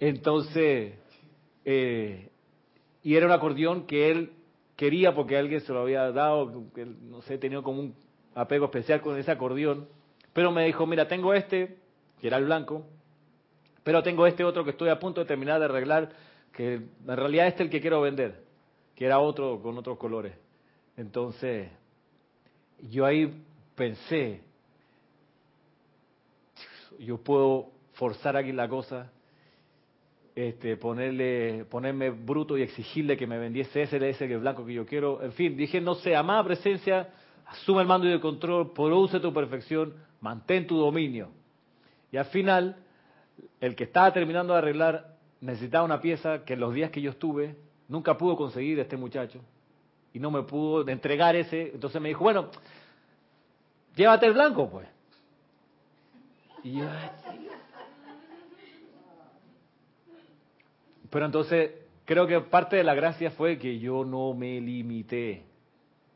entonces, eh, y era un acordeón que él quería porque alguien se lo había dado, que no sé, tenía como un apego especial con ese acordeón, pero me dijo, mira, tengo este, que era el blanco, pero tengo este otro que estoy a punto de terminar de arreglar, que en realidad este es el que quiero vender, que era otro con otros colores. Entonces, yo ahí pensé, yo puedo forzar aquí la cosa este, ponerle, ponerme bruto y exigirle que me vendiese ese, ese que blanco que yo quiero. En fin, dije, no sé, amada presencia, asume el mando y el control, produce tu perfección, mantén tu dominio. Y al final, el que estaba terminando de arreglar necesitaba una pieza que en los días que yo estuve nunca pudo conseguir este muchacho y no me pudo entregar ese. Entonces me dijo, bueno, llévate el blanco, pues. Y yo, Pero entonces creo que parte de la gracia fue que yo no me limité.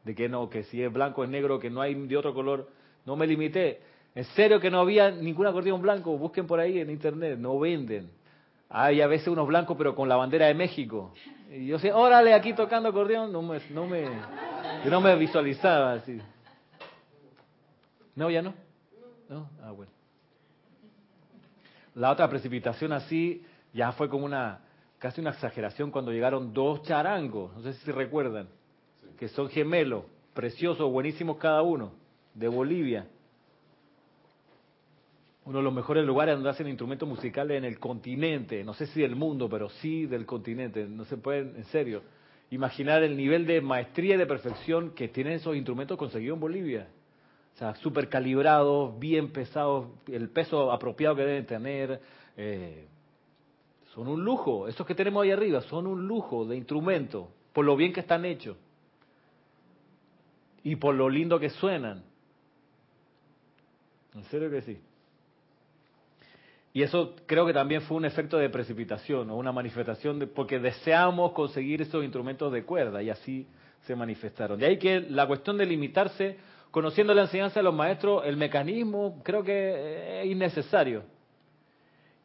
De que no, que si es blanco es negro, que no hay de otro color. No me limité. En serio que no había ningún acordeón blanco. Busquen por ahí en internet. No venden. Hay a veces unos blancos, pero con la bandera de México. Y yo sé, órale, aquí tocando acordeón. No me, no me, yo no me visualizaba así. No, ya no. No, ah, bueno. La otra precipitación así ya fue como una casi una exageración cuando llegaron dos charangos, no sé si recuerdan, que son gemelos, preciosos, buenísimos cada uno, de Bolivia. Uno de los mejores lugares donde hacen instrumentos musicales en el continente, no sé si del mundo, pero sí del continente, no se puede, en serio, imaginar el nivel de maestría y de perfección que tienen esos instrumentos conseguidos en Bolivia. O sea, súper calibrados, bien pesados, el peso apropiado que deben tener, eh, son un lujo. Esos que tenemos ahí arriba son un lujo de instrumento, por lo bien que están hechos y por lo lindo que suenan. En serio que sí. Y eso creo que también fue un efecto de precipitación o una manifestación, de, porque deseamos conseguir esos instrumentos de cuerda y así se manifestaron. De ahí que la cuestión de limitarse, conociendo la enseñanza de los maestros, el mecanismo creo que es innecesario.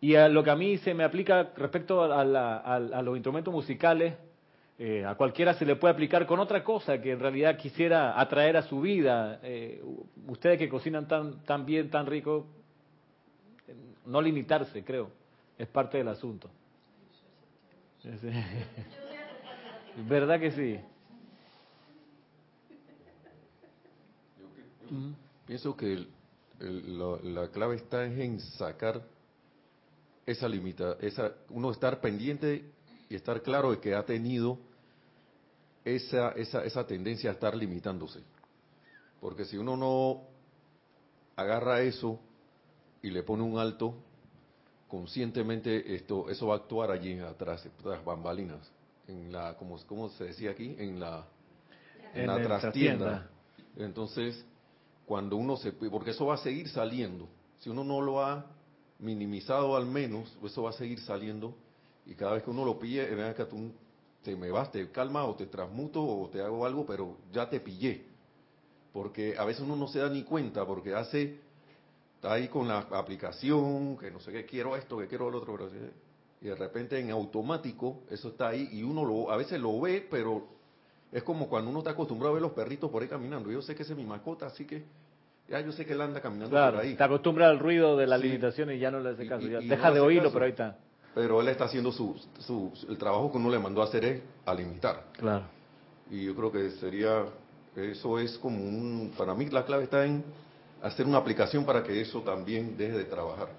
Y a lo que a mí se me aplica respecto a, los instrumentos musicales, eh, a cualquiera se le puede aplicar con otra cosa que en realidad quisiera atraer a su vida. Eh, ustedes que cocinan tan, tan bien, tan rico, no limitarse, creo, es parte del asunto. ¿Verdad que sí? pienso que la clave está en sacar esa limita, esa, uno estar pendiente y estar claro de que ha tenido esa, esa, esa tendencia a estar limitándose. Porque si uno no agarra eso y le pone un alto, conscientemente esto, eso va a actuar allí atrás, tras bambalinas, en la, como, como se decía aquí, en la, en, En la trastienda. Entonces, cuando uno se, porque eso va a seguir saliendo, si uno no lo ha minimizado al menos, eso va a seguir saliendo y cada vez que uno lo pille, eh, ven acá, tú te me vas, te calma o te transmuto o te hago algo, pero ya te pillé. Porque a veces uno no se da ni cuenta, porque hace, está ahí con la aplicación, que no sé qué, quiero esto, que quiero el otro, pero, y de repente en automático eso está ahí y uno lo, a veces lo ve, pero es como cuando uno está acostumbrado a ver los perritos por ahí caminando. Yo sé que ese es mi mascota, así que ya yo sé que él anda caminando Claro, por ahí. te acostumbra al ruido de la Sí. limitación y ya no le hace caso. y- ya y deja de oírlo, caso. pero ahí está. Pero él está haciendo su, su, el trabajo que uno le mandó a hacer es a limitar. Claro. Y yo creo que sería, eso es como un, para mí la clave está en hacer una aplicación para que eso también deje de trabajar.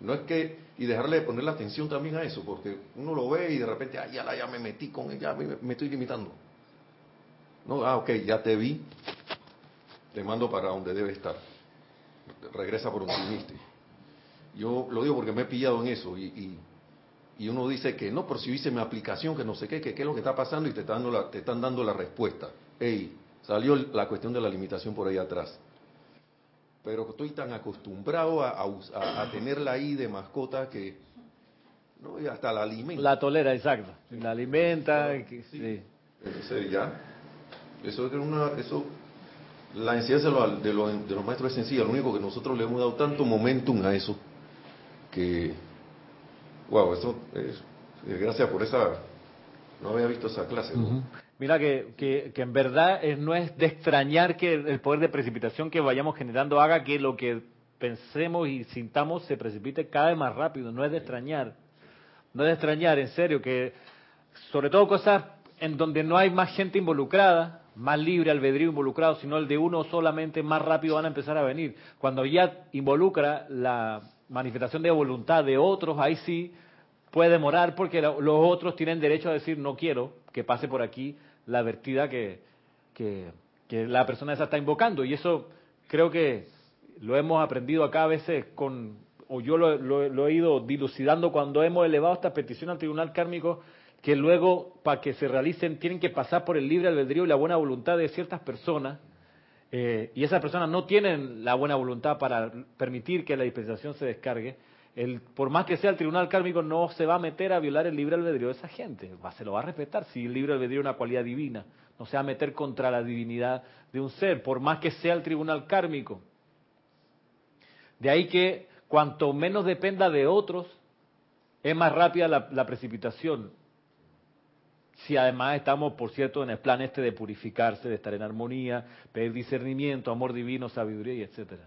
No es que, y dejarle de poner la atención también a eso, porque uno lo ve y de repente, ah, ya, la, ya me metí con él, ya me, me estoy limitando. No, ah, ok, ya te vi, te mando para donde debe estar. Regresa por donde viniste. Yo lo digo porque me he pillado en eso y, y, y uno dice que no, pero si hice mi aplicación, que no sé qué, que qué es lo que está pasando y te están dando la, te están dando la respuesta. Ey, salió la cuestión de la limitación por ahí atrás. Pero estoy tan acostumbrado a, a tenerla ahí de mascota que no y hasta la alimento. La tolera, exacto. La alimenta. Sí. sí. Entonces ya, eso es una, eso, la enseñanza de los, de los, maestros es sencilla, lo único que nosotros le hemos dado tanto momentum a eso, que, wow, eso es, eh, gracias por esa, no había visto esa clase. Mira que, que, que en verdad es- no es de extrañar que el poder de precipitación que vayamos generando haga que lo que pensemos y sintamos se precipite cada vez más rápido. No es de extrañar. No es de extrañar, en serio, que sobre todo cosas en donde no hay más gente involucrada, más libre albedrío involucrado, sino el de uno solamente más rápido van a empezar a venir. Cuando ya involucra la manifestación de voluntad de otros, ahí sí puede demorar porque lo- los otros tienen derecho a decir no quiero que pase por aquí la vertida que, que, la persona esa está invocando. Y eso creo que lo hemos aprendido acá a veces con, o yo lo, lo- lo he ido dilucidando cuando hemos elevado esta petición al tribunal kármico, que luego para que se realicen tienen que pasar por el libre albedrío y la buena voluntad de ciertas personas. eh, y esas personas no tienen la buena voluntad para permitir que la dispensación se descargue, el, por más que sea el tribunal kármico, no se va a meter a violar el libre albedrío de esa gente. Se lo va a respetar si el libre albedrío es una cualidad divina. No se va a meter contra la divinidad de un ser, por más que sea el tribunal kármico. De ahí que cuanto menos dependa de otros, es más rápida la, la precipitación. Si además estamos, por cierto, en el plan este de purificarse, de estar en armonía, pedir discernimiento, amor divino, sabiduría y etcétera.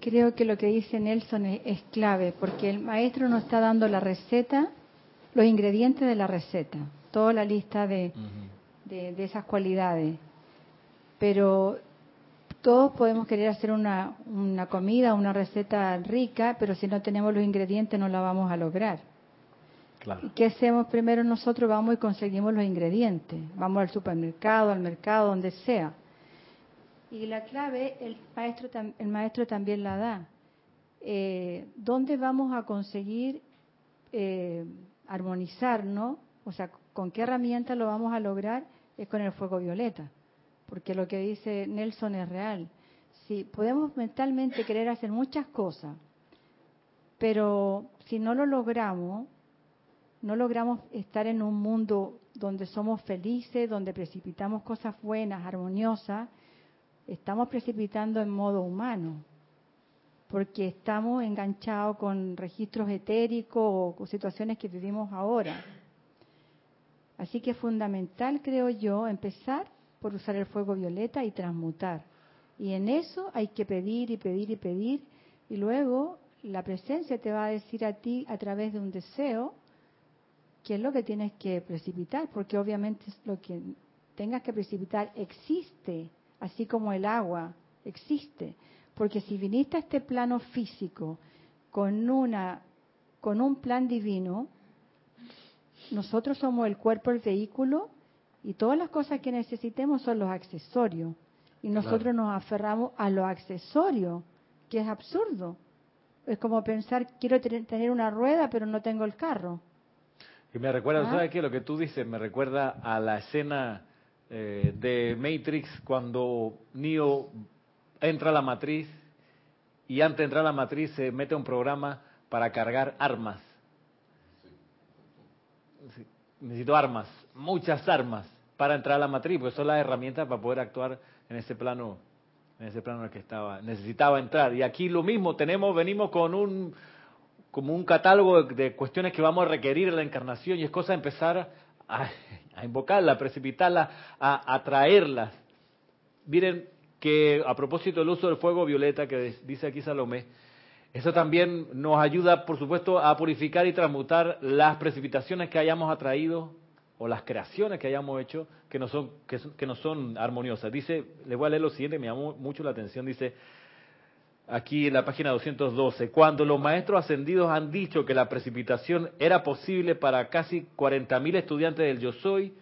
Creo que lo que dice Nelson es, es clave, porque el maestro nos está dando la receta, los ingredientes de la receta, toda la lista de, de, de esas cualidades. Pero todos podemos querer hacer una, una comida, una receta rica, pero si no tenemos los ingredientes no la vamos a lograr. Claro. ¿Y qué hacemos primero nosotros? Vamos y conseguimos los ingredientes. Vamos al supermercado, al mercado, donde sea. Y la clave, el maestro, el maestro también la da. Eh, ¿Dónde vamos a conseguir eh, armonizarnos? O sea, ¿con qué herramienta lo vamos a lograr? Es con el fuego violeta. Porque lo que dice Nelson es real. Si podemos mentalmente querer hacer muchas cosas, pero si no lo logramos, no logramos estar en un mundo donde somos felices, donde precipitamos cosas buenas, armoniosas, estamos precipitando en modo humano, porque estamos enganchados con registros etéricos o con situaciones que vivimos ahora. Así que es fundamental, creo yo, empezar por usar el fuego violeta y transmutar. Y en eso hay que pedir y pedir y pedir, y luego la presencia te va a decir a ti a través de un deseo, qué es lo que tienes que precipitar, porque obviamente lo que tengas que precipitar existe, así como el agua existe, porque si viniste a este plano físico con una con un plan divino, nosotros somos el cuerpo, el vehículo, y todas las cosas que necesitemos son los accesorios. Y nosotros nos aferramos a los accesorios, que es absurdo. Es como pensar, quiero tener una rueda, pero no tengo el carro. Y me recuerda, ¿Ah? ¿sabes qué? Lo que tú dices me recuerda a la escena eh, de Matrix cuando Neo entra a la matriz y antes de entrar a la matriz se mete un programa para cargar armas. Sí, Necesito armas, muchas armas para entrar a la matriz, porque son las herramientas para poder actuar en ese plano, en ese plano en el que estaba, necesitaba entrar. Y aquí lo mismo, tenemos, venimos con un como un catálogo de, cuestiones que vamos a requerir en la encarnación y es cosa de empezar a, a invocarla, a precipitarla, a atraerlas. Miren que a propósito del uso del fuego violeta que dice aquí Salomé, eso también nos ayuda, por supuesto, a purificar y transmutar las precipitaciones que hayamos atraído o las creaciones que hayamos hecho que no son que, que no son armoniosas. Dice, les voy a leer lo siguiente, me llamó mucho la atención, dice aquí en la página 212, cuando los maestros ascendidos han dicho que la precipitación era posible para casi 40.000 estudiantes del Yo Soy,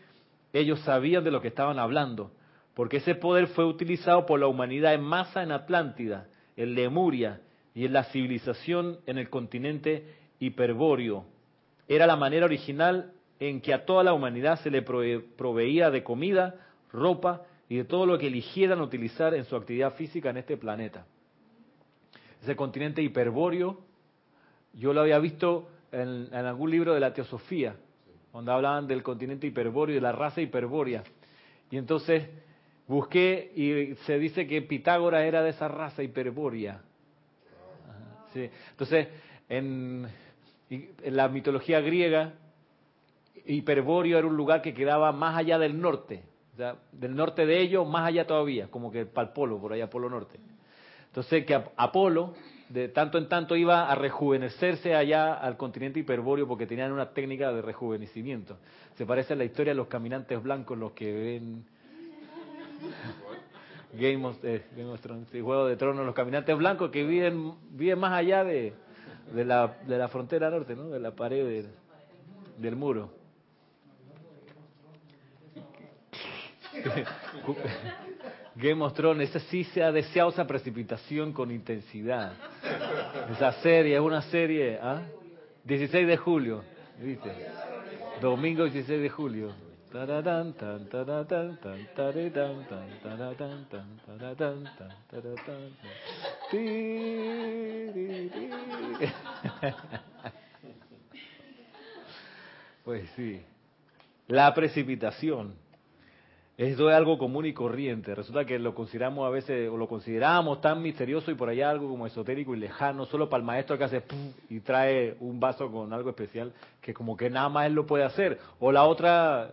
ellos sabían de lo que estaban hablando, porque ese poder fue utilizado por la humanidad en masa en Atlántida, en Lemuria y en la civilización en el continente hiperbóreo. Era la manera original en que a toda la humanidad se le prove- proveía de comida, ropa y de todo lo que eligieran utilizar en su actividad física en este planeta. Ese continente hiperbóreo, yo lo había visto en, algún libro de la Teosofía, donde hablaban del continente hiperbóreo y de la raza hiperbórea. Y entonces busqué y se dice que Pitágoras era de esa raza hiperbórea. Entonces, en, en la mitología griega, Hiperbóreo era un lugar que quedaba más allá del norte, o sea, del norte de ellos, más allá todavía, como que para el polo, por allá, polo norte. Entonces, que Ap- Apolo, de tanto en tanto, iba a rejuvenecerse allá al continente hiperbóreo porque tenían una técnica de rejuvenecimiento. Se parece a la historia de los caminantes blancos, los que ven Game of, eh, Game of Thrones, Juego de Tronos, los caminantes blancos que viven, viven más allá de, la, frontera norte, ¿no? de la pared del muro. Game of Thrones, ese sí se ha deseado esa precipitación con intensidad. Esa serie, es una serie, ¿ah? 16 de julio, ¿viste? Domingo 16 de julio. Pues sí. La precipitación. Esto es algo común y corriente. Resulta que lo consideramos a veces, o lo consideramos tan misterioso y por allá algo como esotérico y lejano, solo para el maestro que hace pum y trae un vaso con algo especial, que como que nada más él lo puede hacer. O la otra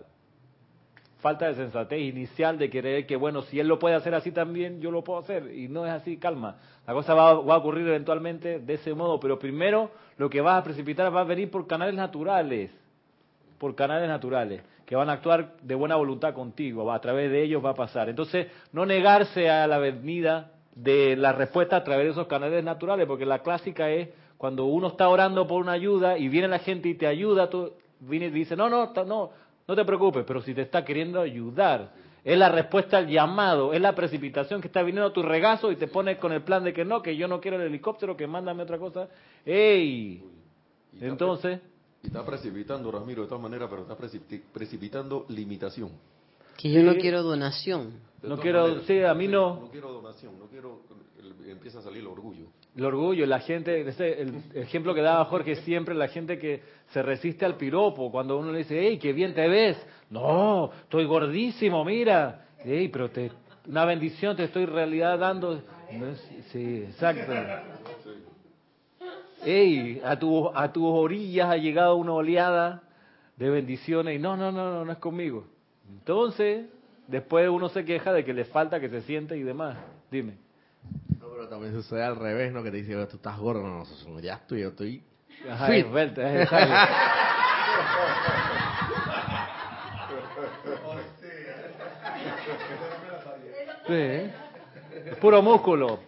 falta de sensatez inicial de creer que, bueno, si él lo puede hacer así también, yo lo puedo hacer. Y no es así, calma. La cosa va, va a ocurrir eventualmente de ese modo, pero primero lo que vas a precipitar va a venir por canales naturales por canales naturales que van a actuar de buena voluntad contigo, a través de ellos va a pasar. Entonces, no negarse a la venida de la respuesta a través de esos canales naturales, porque la clásica es cuando uno está orando por una ayuda y viene la gente y te ayuda, tú vienes y dices, no, no, no, no te preocupes, pero si te está queriendo ayudar, es la respuesta al llamado, es la precipitación que está viniendo a tu regazo y te pones con el plan de que no, que yo no quiero el helicóptero, que mándame otra cosa. ¡Ey! Entonces, Y está precipitando, Ramiro, de todas maneras, pero está precipitando limitación. Que yo no quiero donación. No quiero- sí, a mí no. No quiero donación, no quiero... el- empieza a salir el orgullo. El orgullo, la gente, ese, el ejemplo que daba Jorge siempre, la gente que se resiste al piropo, cuando uno le dice, hey, qué bien te ves. No, estoy gordísimo, mira. Hey, pero te, una bendición te estoy en realidad dando. Sí, exacto. Hey, a, tu, a tus orillas ha llegado una oleada de bendiciones y no, no, no, no, no es conmigo. Entonces, después uno se queja de que le falta, que se siente y demás. Dime. No, pero también sucede al revés, ¿no? Que te dice, tú estás gordo, no, no, ya estoy, yo estoy... Ajá, Fit. es vuelta, es exacto. Sí, ¿eh? Es puro músculo.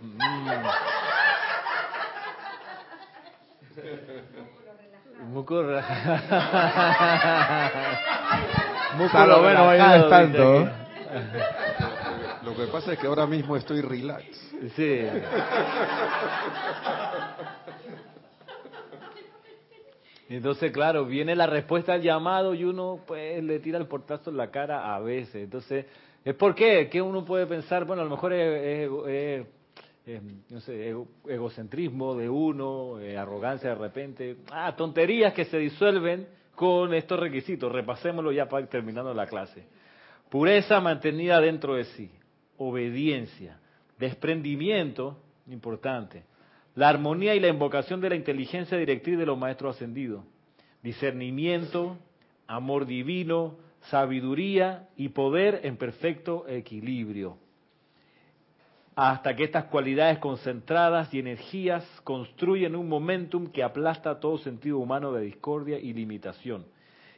Relajado. Salomé no va a ir relajado, tanto. Lo que pasa es que ahora mismo estoy relax. Sí. Entonces, claro, viene la respuesta al llamado y uno pues le tira el portazo en la cara a veces. Entonces, ¿es por qué? Que uno puede pensar, bueno, a lo mejor es, es- es- es, no sé, ego- egocentrismo de uno, eh, arrogancia de repente, ah, tonterías que se disuelven con estos requisitos. Repasémoslo ya para ir terminando la clase. Pureza mantenida dentro de sí, obediencia, desprendimiento, importante, la armonía y la invocación de la inteligencia directriz de los maestros ascendidos, discernimiento, amor divino, sabiduría y poder en perfecto equilibrio. Hasta que estas cualidades concentradas y energías construyen un momentum que aplasta todo sentido humano de discordia y limitación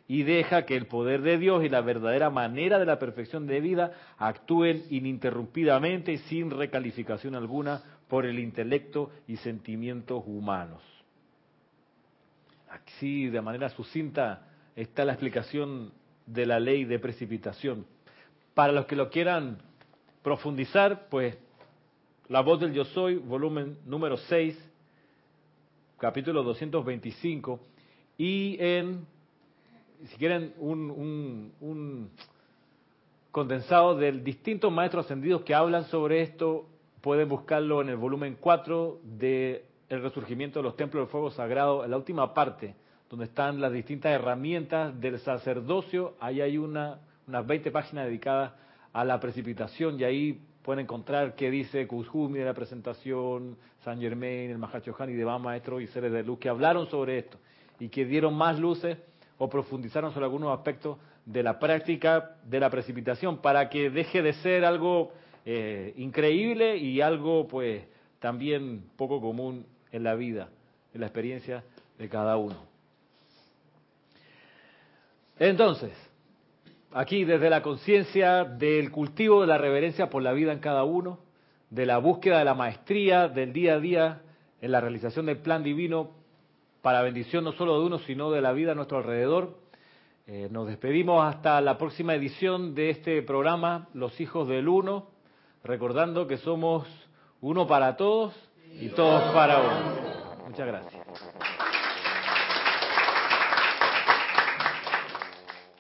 y deja que el poder de Dios y la verdadera manera de la perfección de vida actúen ininterrumpidamente sin recalificación alguna por el intelecto y sentimientos humanos. Así, de manera sucinta, está la explicación de la ley de precipitación. Para los que lo quieran profundizar, pues La voz del yo soy, volumen número 6, capítulo 225, y en si quieren, un, un- un condensado de distintos maestros ascendidos que hablan sobre esto. Pueden buscarlo en el volumen 4 de El resurgimiento de los templos del fuego sagrado, en la última parte, donde están las distintas herramientas del sacerdocio. Ahí hay una, unas 20 páginas dedicadas a la precipitación y ahí pueden encontrar qué dice Kuzhumi de la presentación, San Germain, el Mahachohan y demás maestros y seres de luz que hablaron sobre esto y que dieron más luces o profundizaron sobre algunos aspectos de la práctica de la precipitación para que deje de ser algo eh, increíble y algo pues también poco común en la vida, en la experiencia de cada uno. Entonces, aquí desde la conciencia del cultivo de la reverencia por la vida en cada uno, de la búsqueda de la maestría del día a día en la realización del plan divino para bendición no solo de uno, sino de la vida a nuestro alrededor. Eh, nos despedimos hasta la próxima edición de este programa, Los Hijos del Uno, recordando que somos uno para todos y todos para uno. Muchas gracias.